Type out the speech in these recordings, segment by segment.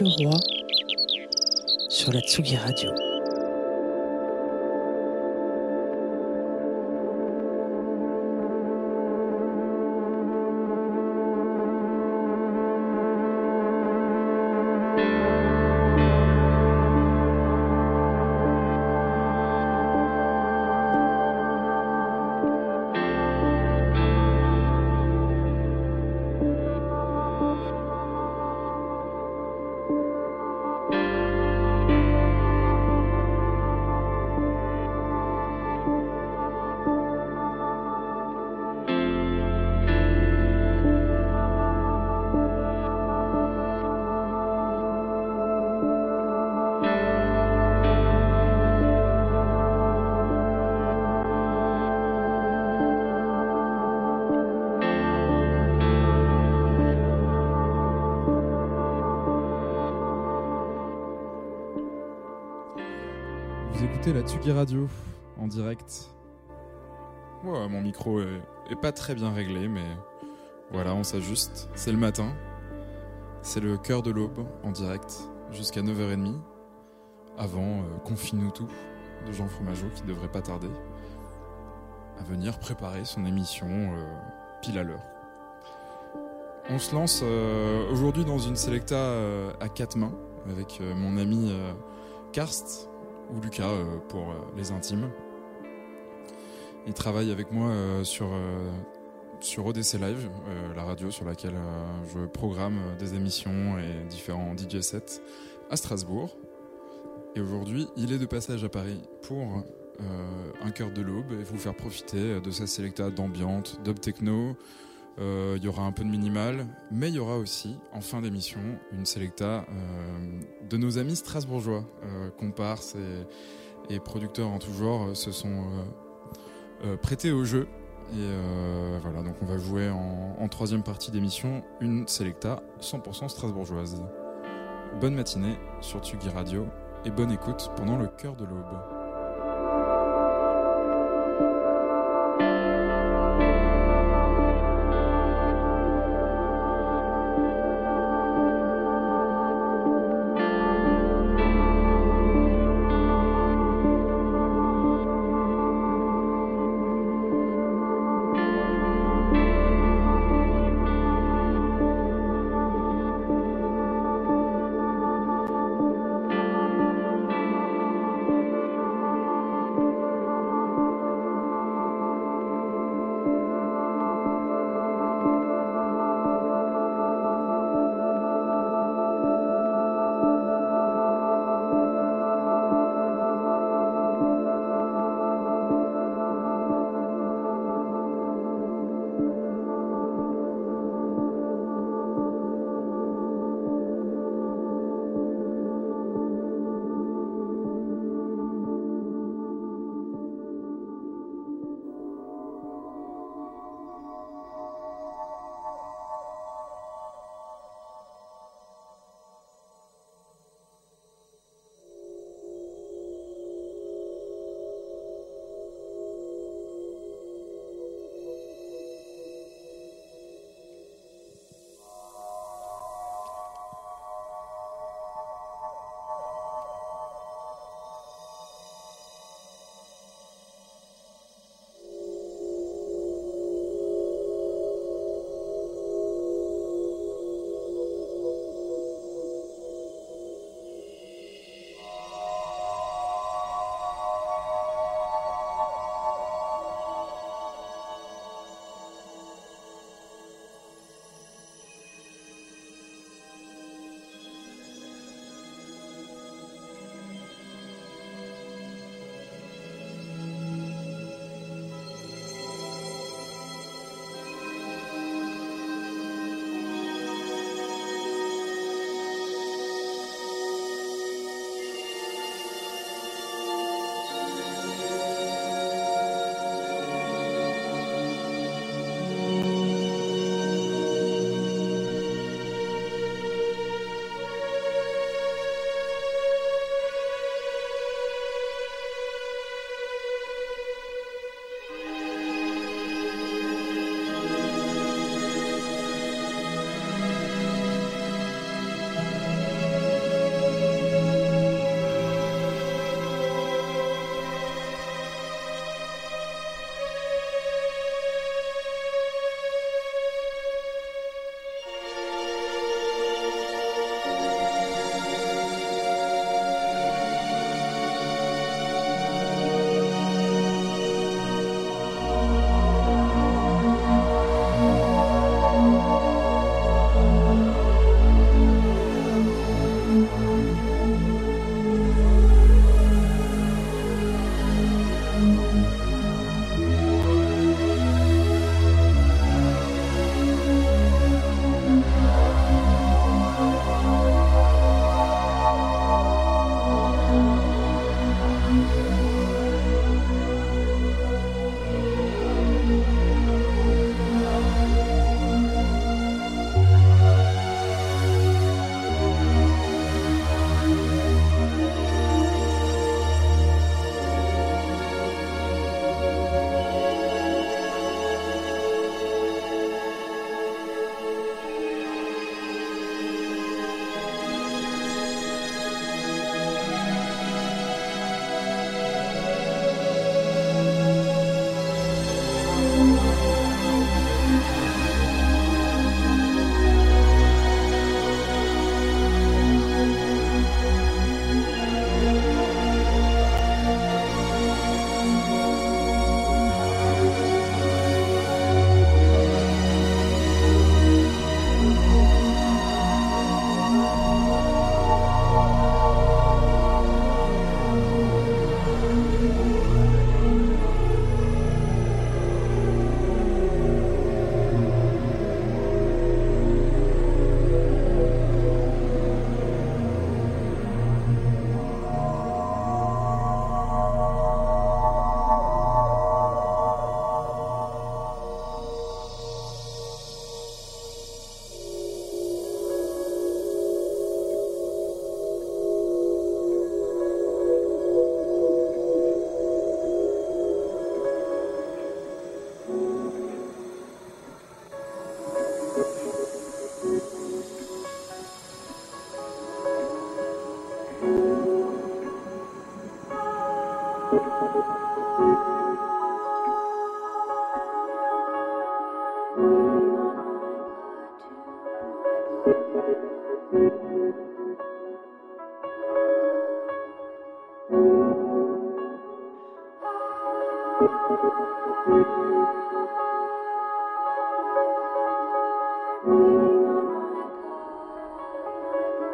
Leroy sur la Tsugi Radio. La Tsugi Radio en direct. Mon micro est, pas très bien réglé, mais voilà, on s'ajuste. C'est le matin. C'est le cœur de l'aube en direct jusqu'à 9h30. Avant euh, Confine-nous tout de Jean Fromageau qui devrait pas tarder à venir préparer son émission euh, pile à l'heure. On se lance euh, aujourd'hui dans une selecta à quatre mains avec mon ami Karst ou Lucas euh, pour euh, les intimes. Il travaille avec moi euh, sur, sur ODC Live, la radio sur laquelle je programme des émissions et différents DJ sets à Strasbourg. Et aujourd'hui, il est de passage à Paris pour un cœur de l'aube et vous faire profiter de sa sélecta d'ambiante, dub techno. Euh, Il y aura un peu de minimal, mais il y aura aussi, en fin d'émission, une sélecta euh, de nos amis strasbourgeois, euh, comparses et, producteurs en tout genre, euh, se sont prêtés au jeu. Et voilà, donc on va jouer en, troisième partie d'émission une sélecta 100% strasbourgeoise. Bonne matinée sur Tsugi Radio et bonne écoute pendant le cœur de l'aube.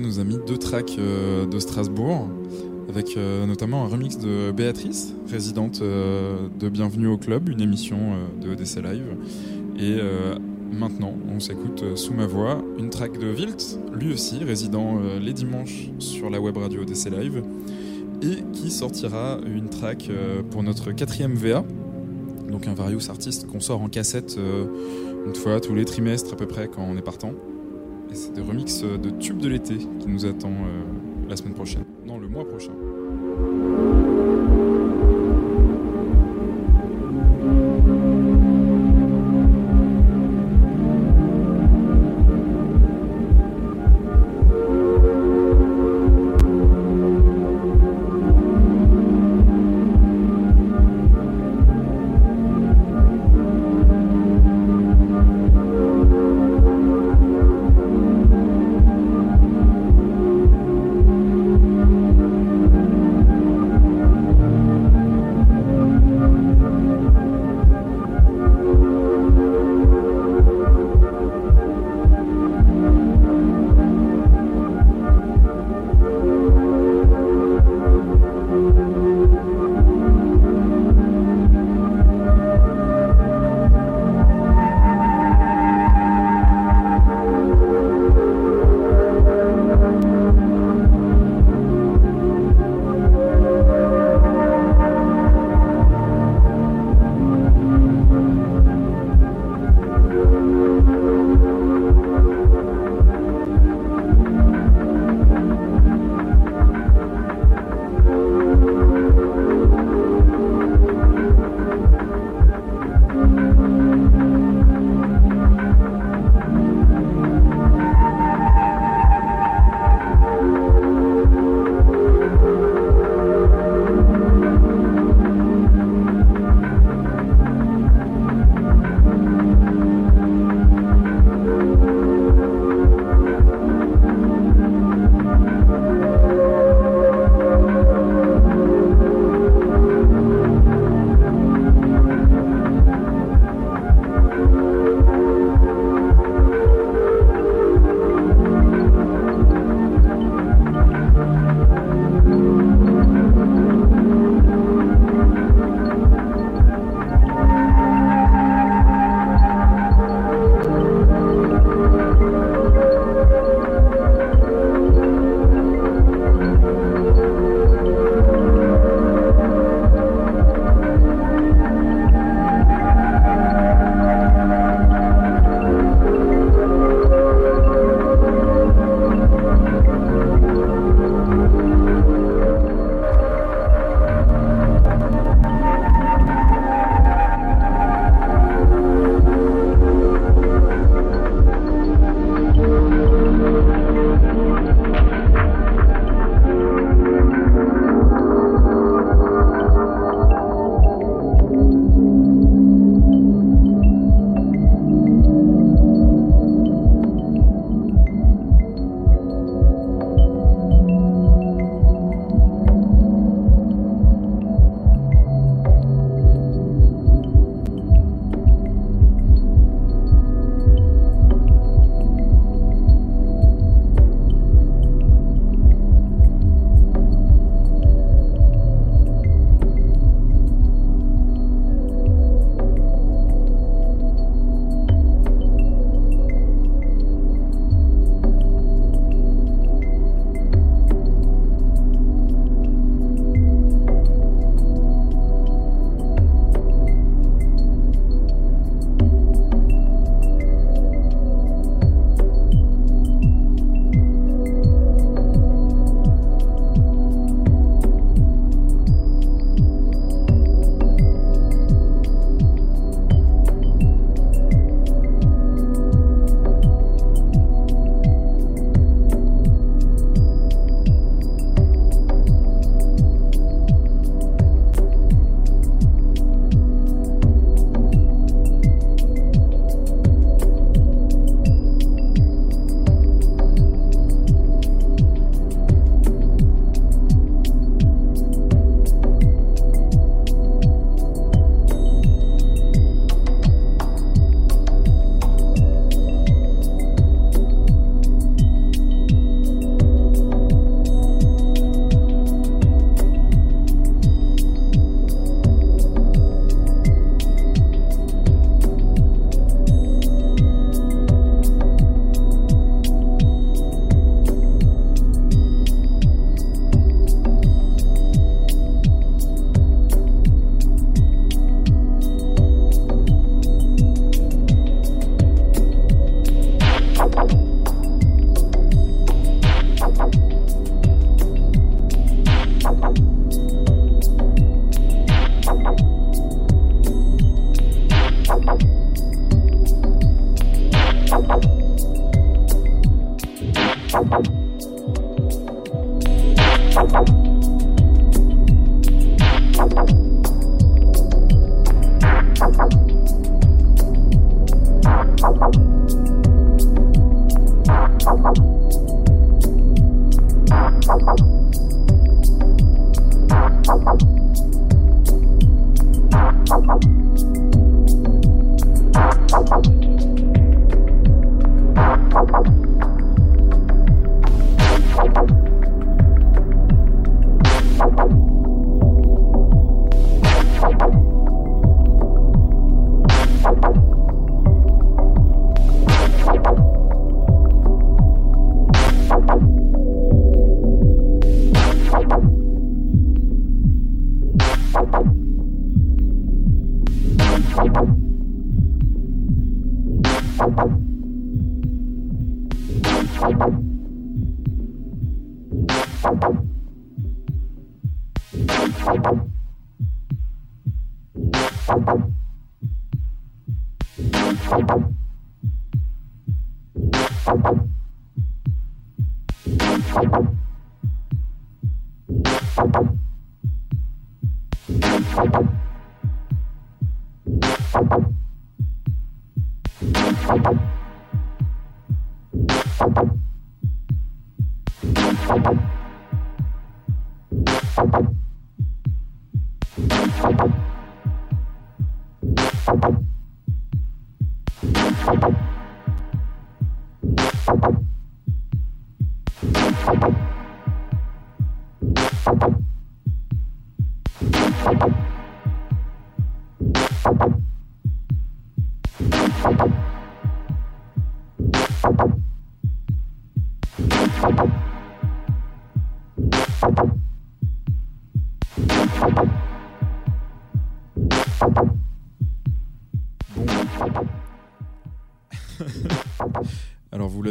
Nous a mis deux tracks euh, de Strasbourg, avec euh, notamment un remix de Béatrice, résidente de Bienvenue au Club, une émission de ODC Live. Et maintenant, on s'écoute sous ma voix une track de Wilt, lui aussi résident les dimanches sur la web radio ODC Live, et qui sortira une track pour notre quatrième VA, donc un Various Artist qu'on sort en cassette une fois tous les trimestres à peu près quand on est partant c'est des remixes de tubes de l'été qui nous attend euh, la semaine prochaine. Non, le mois prochain.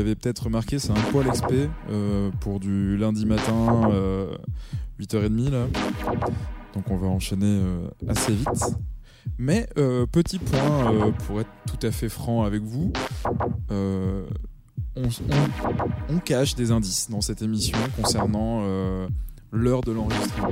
Peut-être remarqué, c'est un poil expé euh, pour du lundi matin, 8h30 là. Donc on va enchaîner euh, assez vite. Mais euh, petit point pour être tout à fait franc avec vous, on, cache des indices dans cette émission concernant l'heure de l'enregistrement.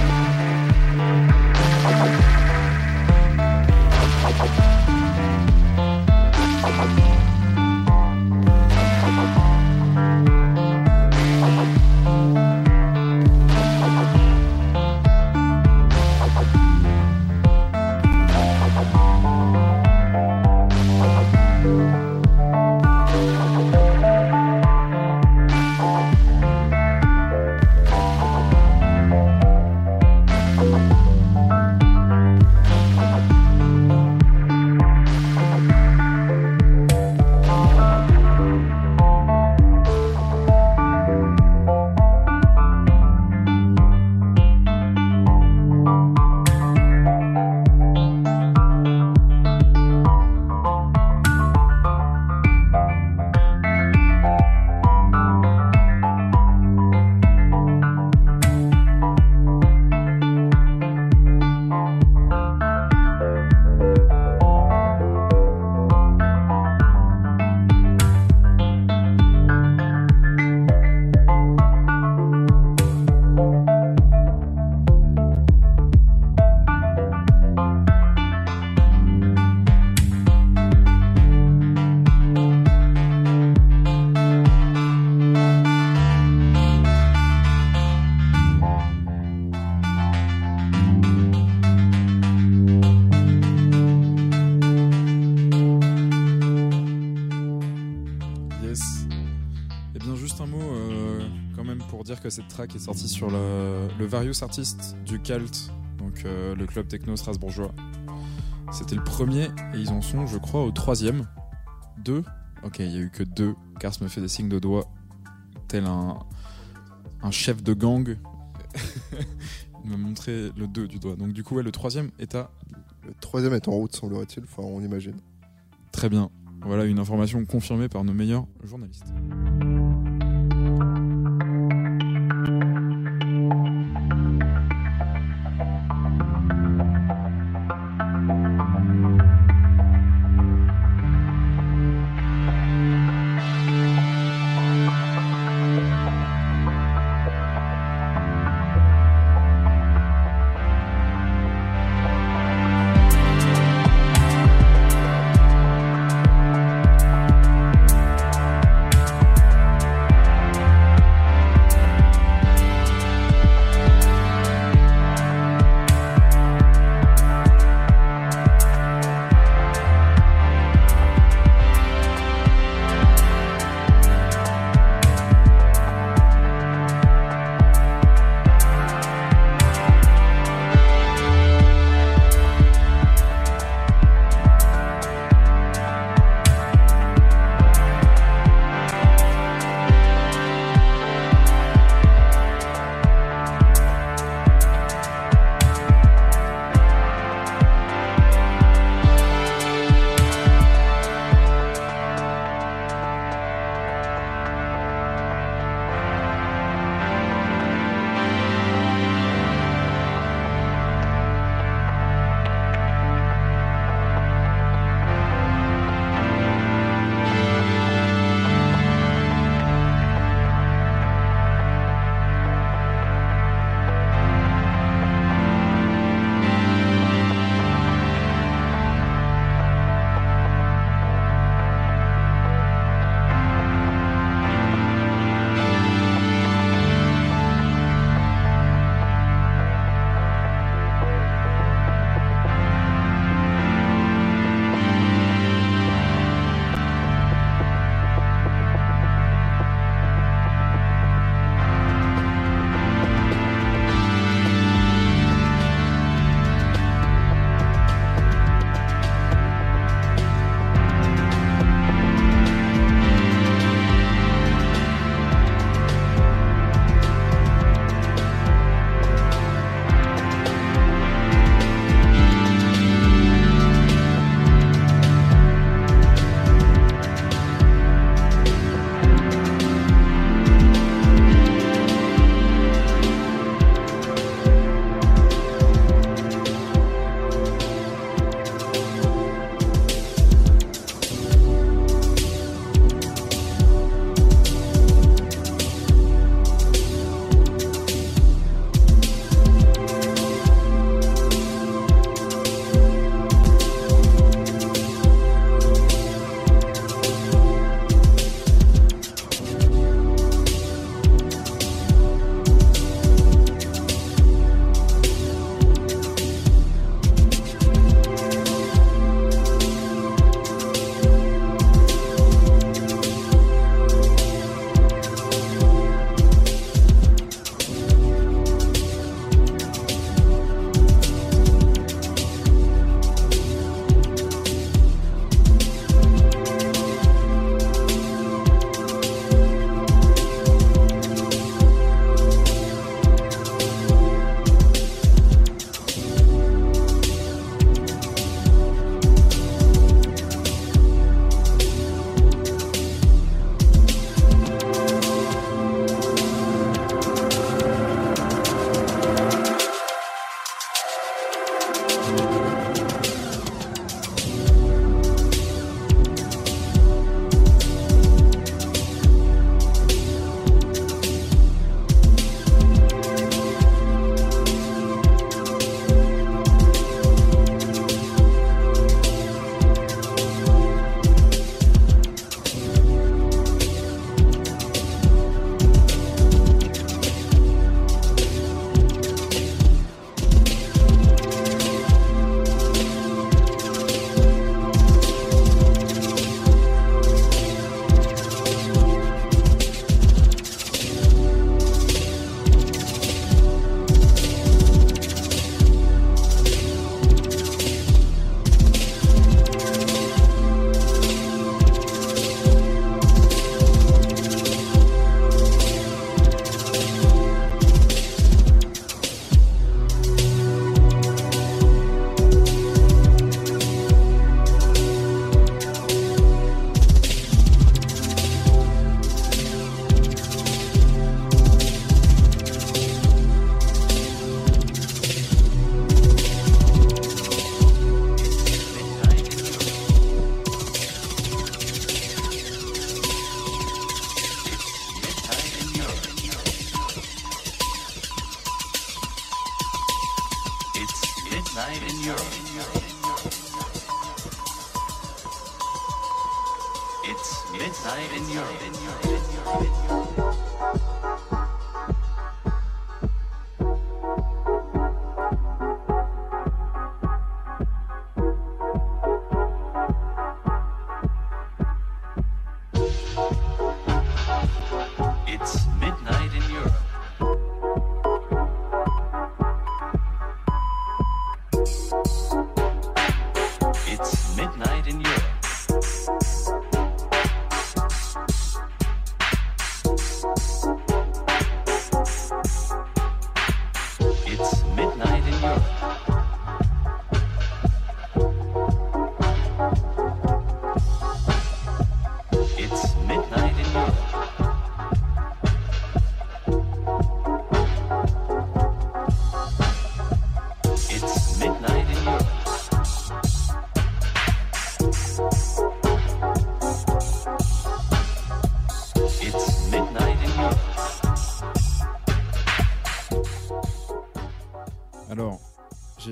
cette track est sortie sur le, le Various Artist du Calt, donc euh, le club techno strasbourgeois. C'était le premier et ils en sont, je crois, au troisième. Deux Ok, il y a eu que deux. Cars me fait des signes de doigts, tel un, un chef de gang. il m'a montré le 2 du doigt. Donc du coup, ouais, le troisième est à... Le troisième est en route, semblerait-il. Enfin, on imagine. Très bien. Voilà une information confirmée par nos meilleurs journalistes.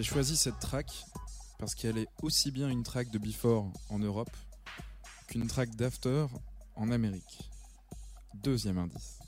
Choisi cette track parce qu'elle est aussi bien une track de Before en Europe qu'une track d'After en Amérique. Deuxième indice.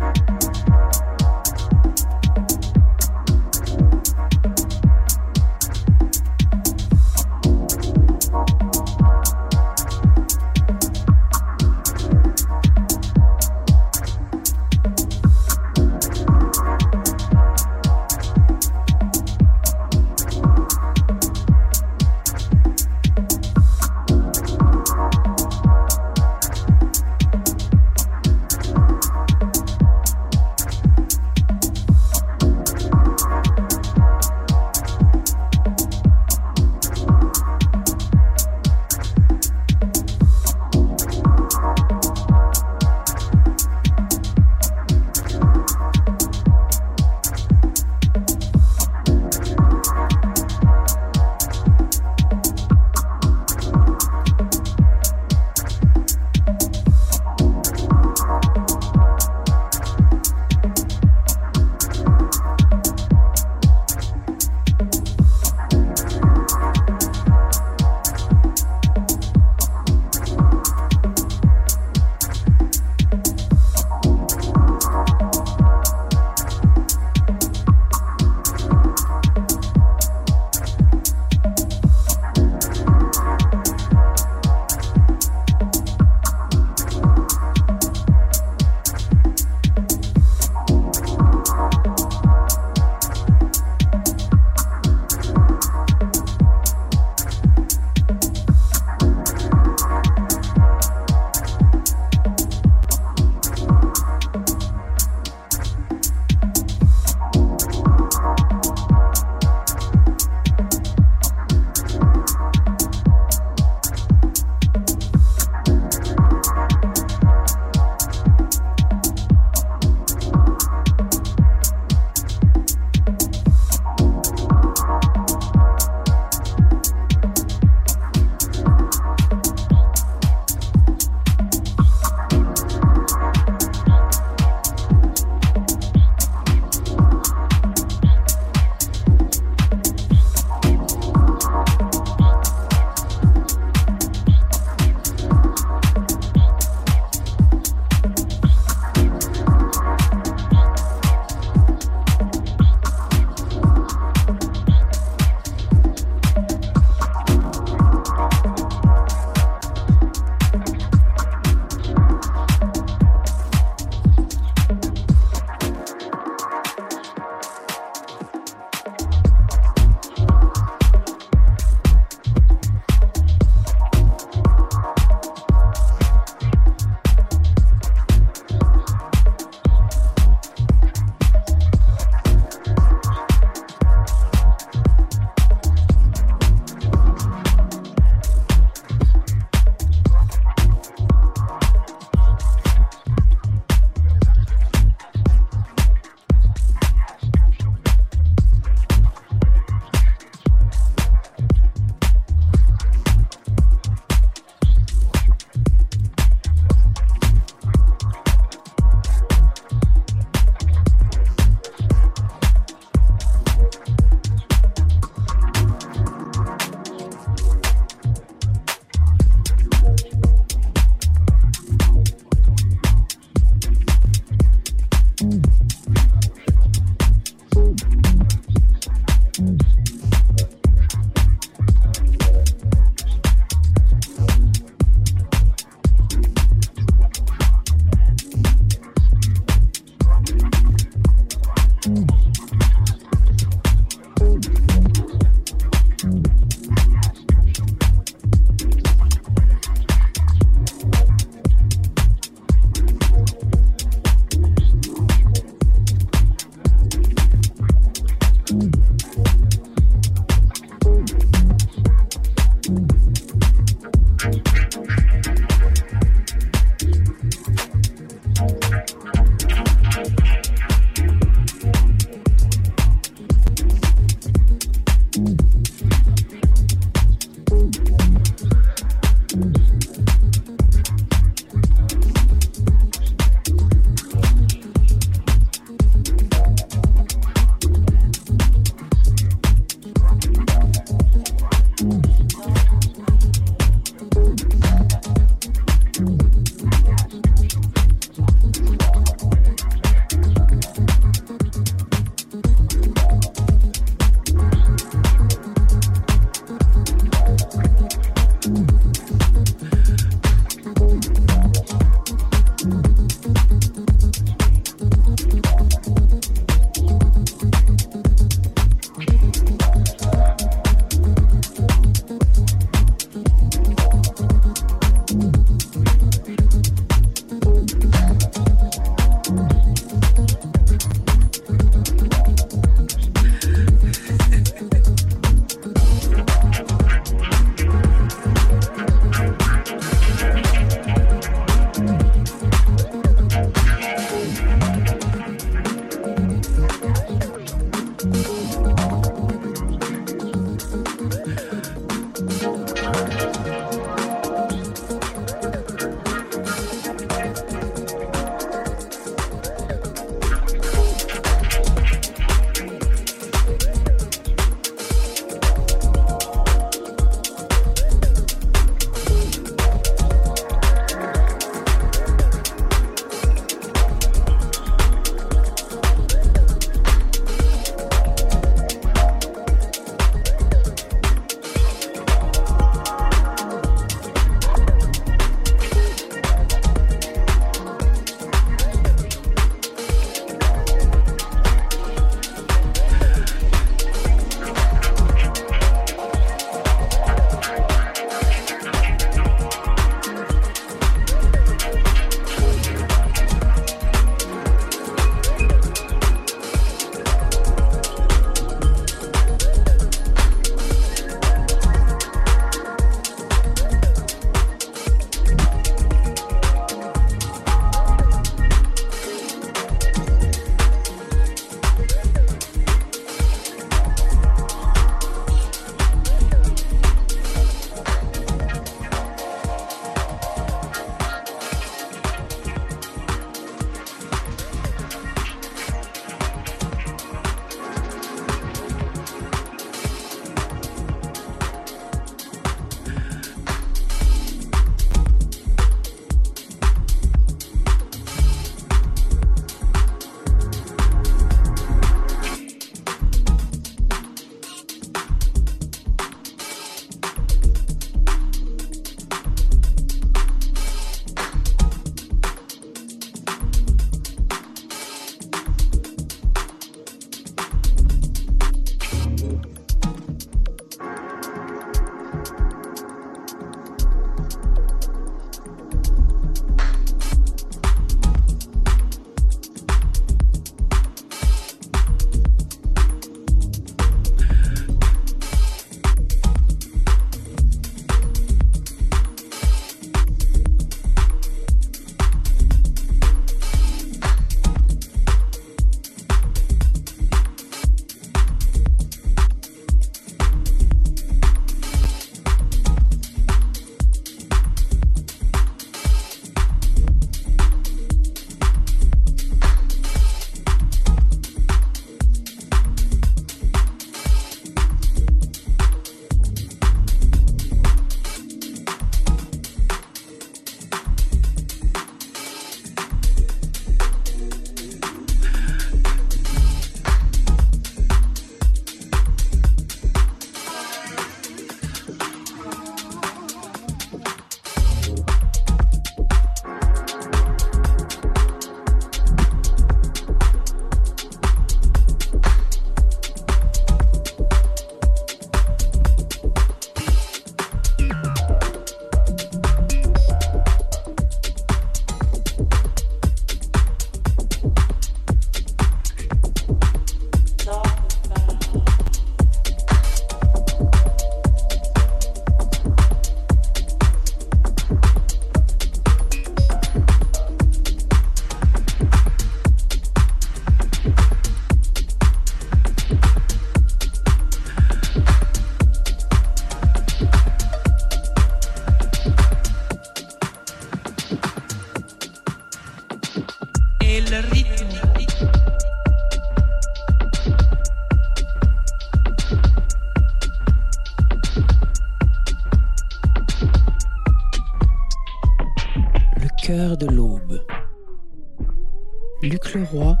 Luc Leroy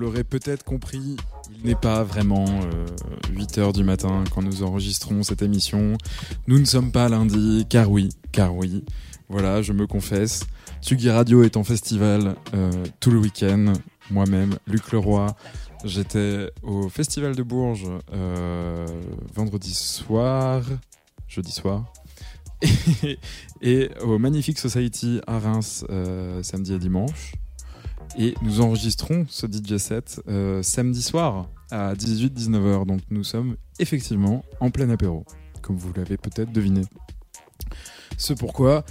l'aurez peut-être compris, il n'est pas vraiment 8 heures du matin quand nous enregistrons cette émission. Nous ne sommes pas lundi, car oui, car oui. Voilà, je me confesse. Tsugi Radio est en festival euh, tout le week-end. Moi-même, Luc Leroy, j'étais au festival de Bourges euh, vendredi soir, jeudi soir, et, et au Magnifique Society à Reims euh, samedi et dimanche. Et nous enregistrons ce DJ set euh, samedi soir à 18-19h. Donc nous sommes effectivement en plein apéro, comme vous l'avez peut-être deviné. Ce pourquoi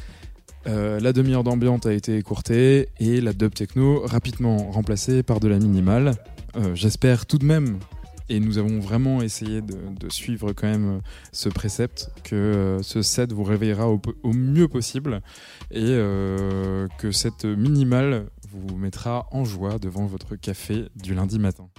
euh, la demi-heure d'ambiance a été écourtée et la dub techno rapidement remplacée par de la minimale. Euh, J'espère tout de même, et nous avons vraiment essayé de, suivre quand même ce précepte, que ce set vous réveillera au, au mieux possible et que cette minimale vous mettra en joie devant votre café du lundi matin.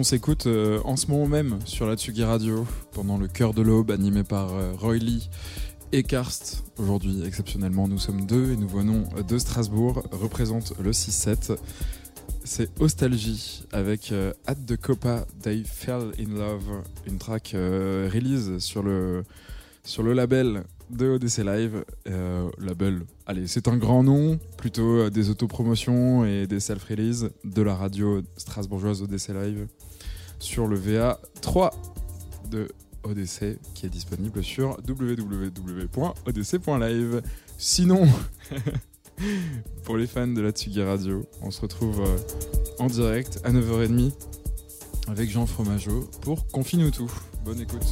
Qu'on s'écoute euh, en ce moment même sur la Tsugi Radio, pendant le cœur de l'aube, animé par euh, Roy Lee et Karst. Aujourd'hui, exceptionnellement, nous sommes deux et nous venons de Strasbourg, représente le 6-7. C'est Nostalgie avec euh, At the Copa They Fell in Love, une track release sur le, label de ODC Live. Label, allez, c'est un grand nom, plutôt des autopromotions et des self-release de la radio strasbourgeoise ODC Live sur le VA3 de ODC qui est disponible sur www.odc.live. Sinon, pour les fans de la Tsugi Radio, on se retrouve euh, en direct à 9h30 avec Jean Fromageau pour Confine-nous tout. Bonne écoute.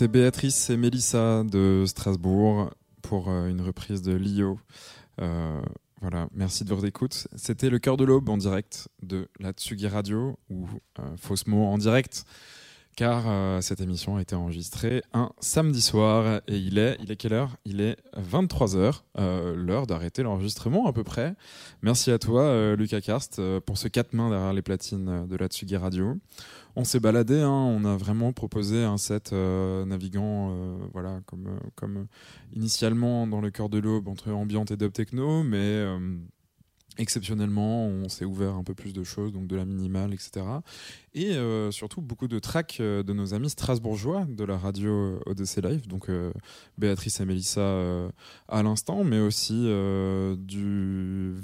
C'était Béatrice et Mélissa de Strasbourg pour euh, une reprise de Lio. Euh, voilà, merci de votre écoute. C'était le cœur de l'aube en direct de la Tsugi Radio ou euh, Faussement en direct, car euh, cette émission a été enregistrée un samedi soir et il est, il est quelle heure? Il est 23h, l'heure d'arrêter l'enregistrement à peu près. Merci à toi, euh, Lucas Karst, euh, pour ce quatre mains derrière les platines euh, de la Tsugi Radio. On s'est baladé, hein, on a vraiment proposé un set euh, naviguant, euh, voilà, comme, euh, initialement dans le cœur de l'aube entre ambiante et dub techno, mais euh, exceptionnellement, on s'est ouvert un peu plus de choses, donc de la minimale, etc. Et euh, surtout beaucoup de tracks euh, de nos amis strasbourgeois de la radio ODC Live, donc euh, Béatrice et Mélissa euh, à l'instant, mais aussi euh, du.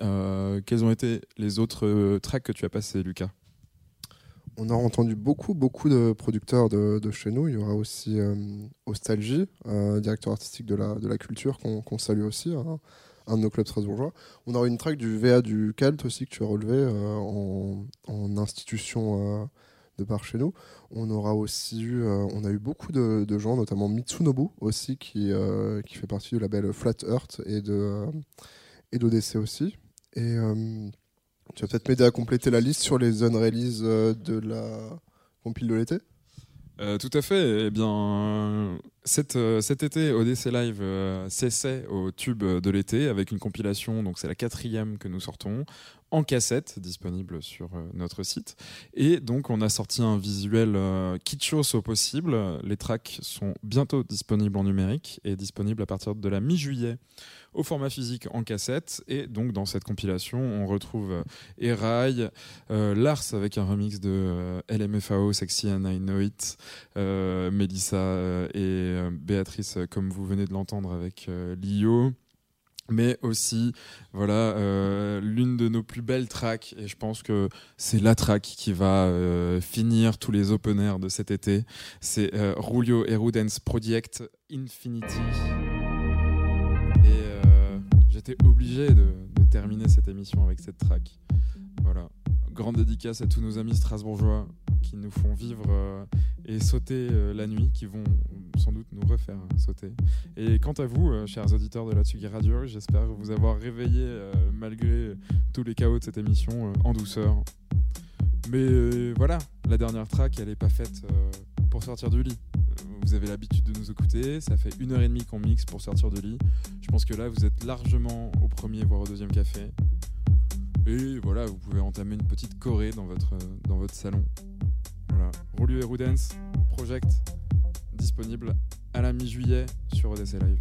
Euh, quels ont été les autres euh, tracks que tu as passés, Lucas? On a entendu beaucoup, beaucoup de producteurs de, chez nous. Il y aura aussi euh, Ostalgie, euh, directeur artistique de la, de culture, qu'on qu'on salue aussi, hein, un de nos clubs strasbourgeois. On aura une track du VA du Celt aussi que tu as relevé euh, en, institution euh, de par chez nous. On aura aussi eu, euh, on a eu beaucoup de, gens, notamment Mitsunobu aussi, qui, qui fait partie du label Flat Earth et de et d'ODC aussi. Et tu vas peut-être m'aider à compléter la liste sur les unrelease euh, de la compile de l'été? Tout à fait. Eh bien, Cet, euh, cet été, ODC Live euh, s'essaie au tube de l'été avec une compilation, donc c'est la quatrième que nous sortons, en cassette, disponible sur euh, notre site. Et donc on a sorti un visuel euh, kitschos au possible. Les tracks sont bientôt disponibles en numérique et disponibles à partir de la mi-juillet au format physique en cassette. Et donc dans cette compilation, on retrouve Erail, Lars avec un remix de LMFAO, Sexy and I Know It, Mélissa euh, euh, Béatrice, euh, comme vous venez de l'entendre avec euh, Lio. Mais aussi, voilà, l'une de nos plus belles tracks, et je pense que c'est la track qui va finir tous les open air de cet été. C'est Rulio et Project Infinity. Et j'étais obligé de, de terminer cette émission avec cette track. Voilà. Grande dédicace à tous nos amis strasbourgeois qui nous font vivre euh, et sauter euh, la nuit, qui vont sans doute nous refaire sauter. Et quant à vous, euh, chers auditeurs de la Tsugi Radio, j'espère vous avoir réveillé malgré tous les chaos de cette émission en douceur. Mais voilà, la dernière track, elle n'est pas faite pour sortir du lit. Vous avez l'habitude de nous écouter, ça fait une heure et demie qu'on mixe pour sortir du lit. Je pense que là, vous êtes largement au premier, voire au deuxième café. Et voilà, vous pouvez entamer une petite choré dans votre, salon. Voilà, Rolio et Rudens, Project, disponible à la mi-juillet sur ODC Live.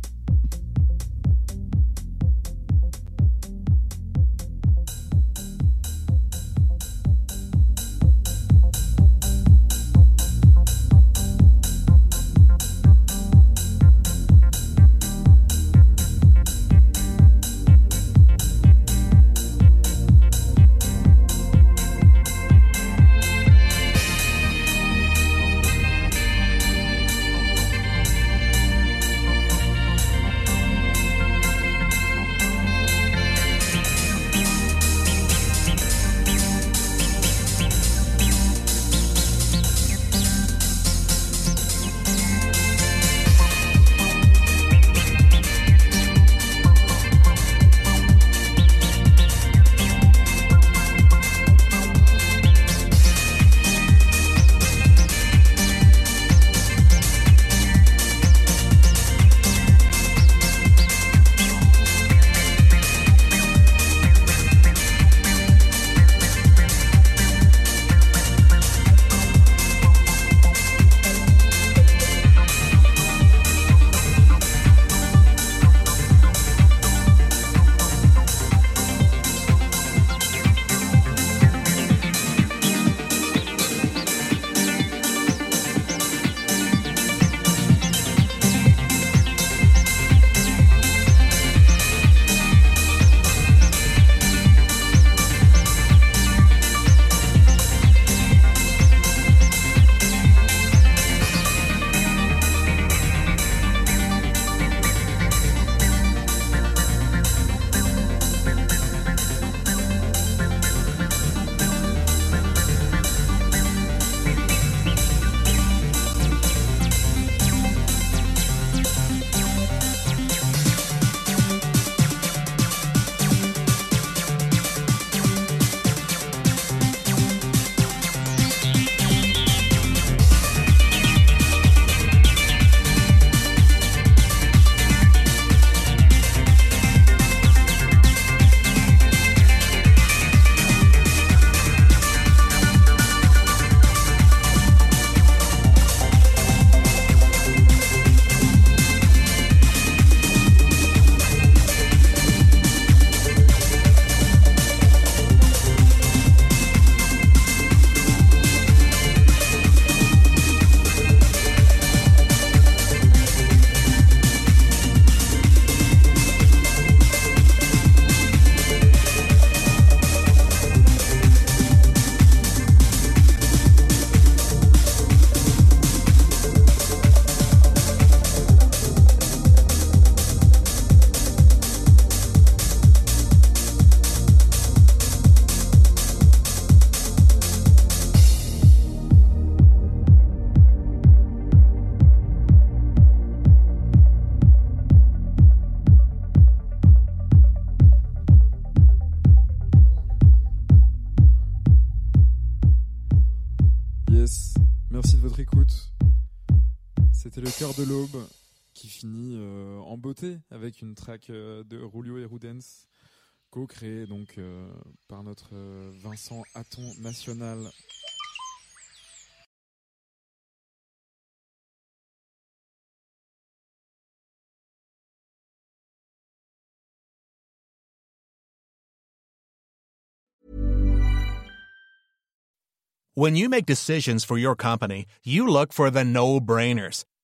Une track euh, de Rulio et Rudens, co-créée donc euh, par notre euh, Vincent Hatton national. When you make decisions for your company, you look for the no-brainers.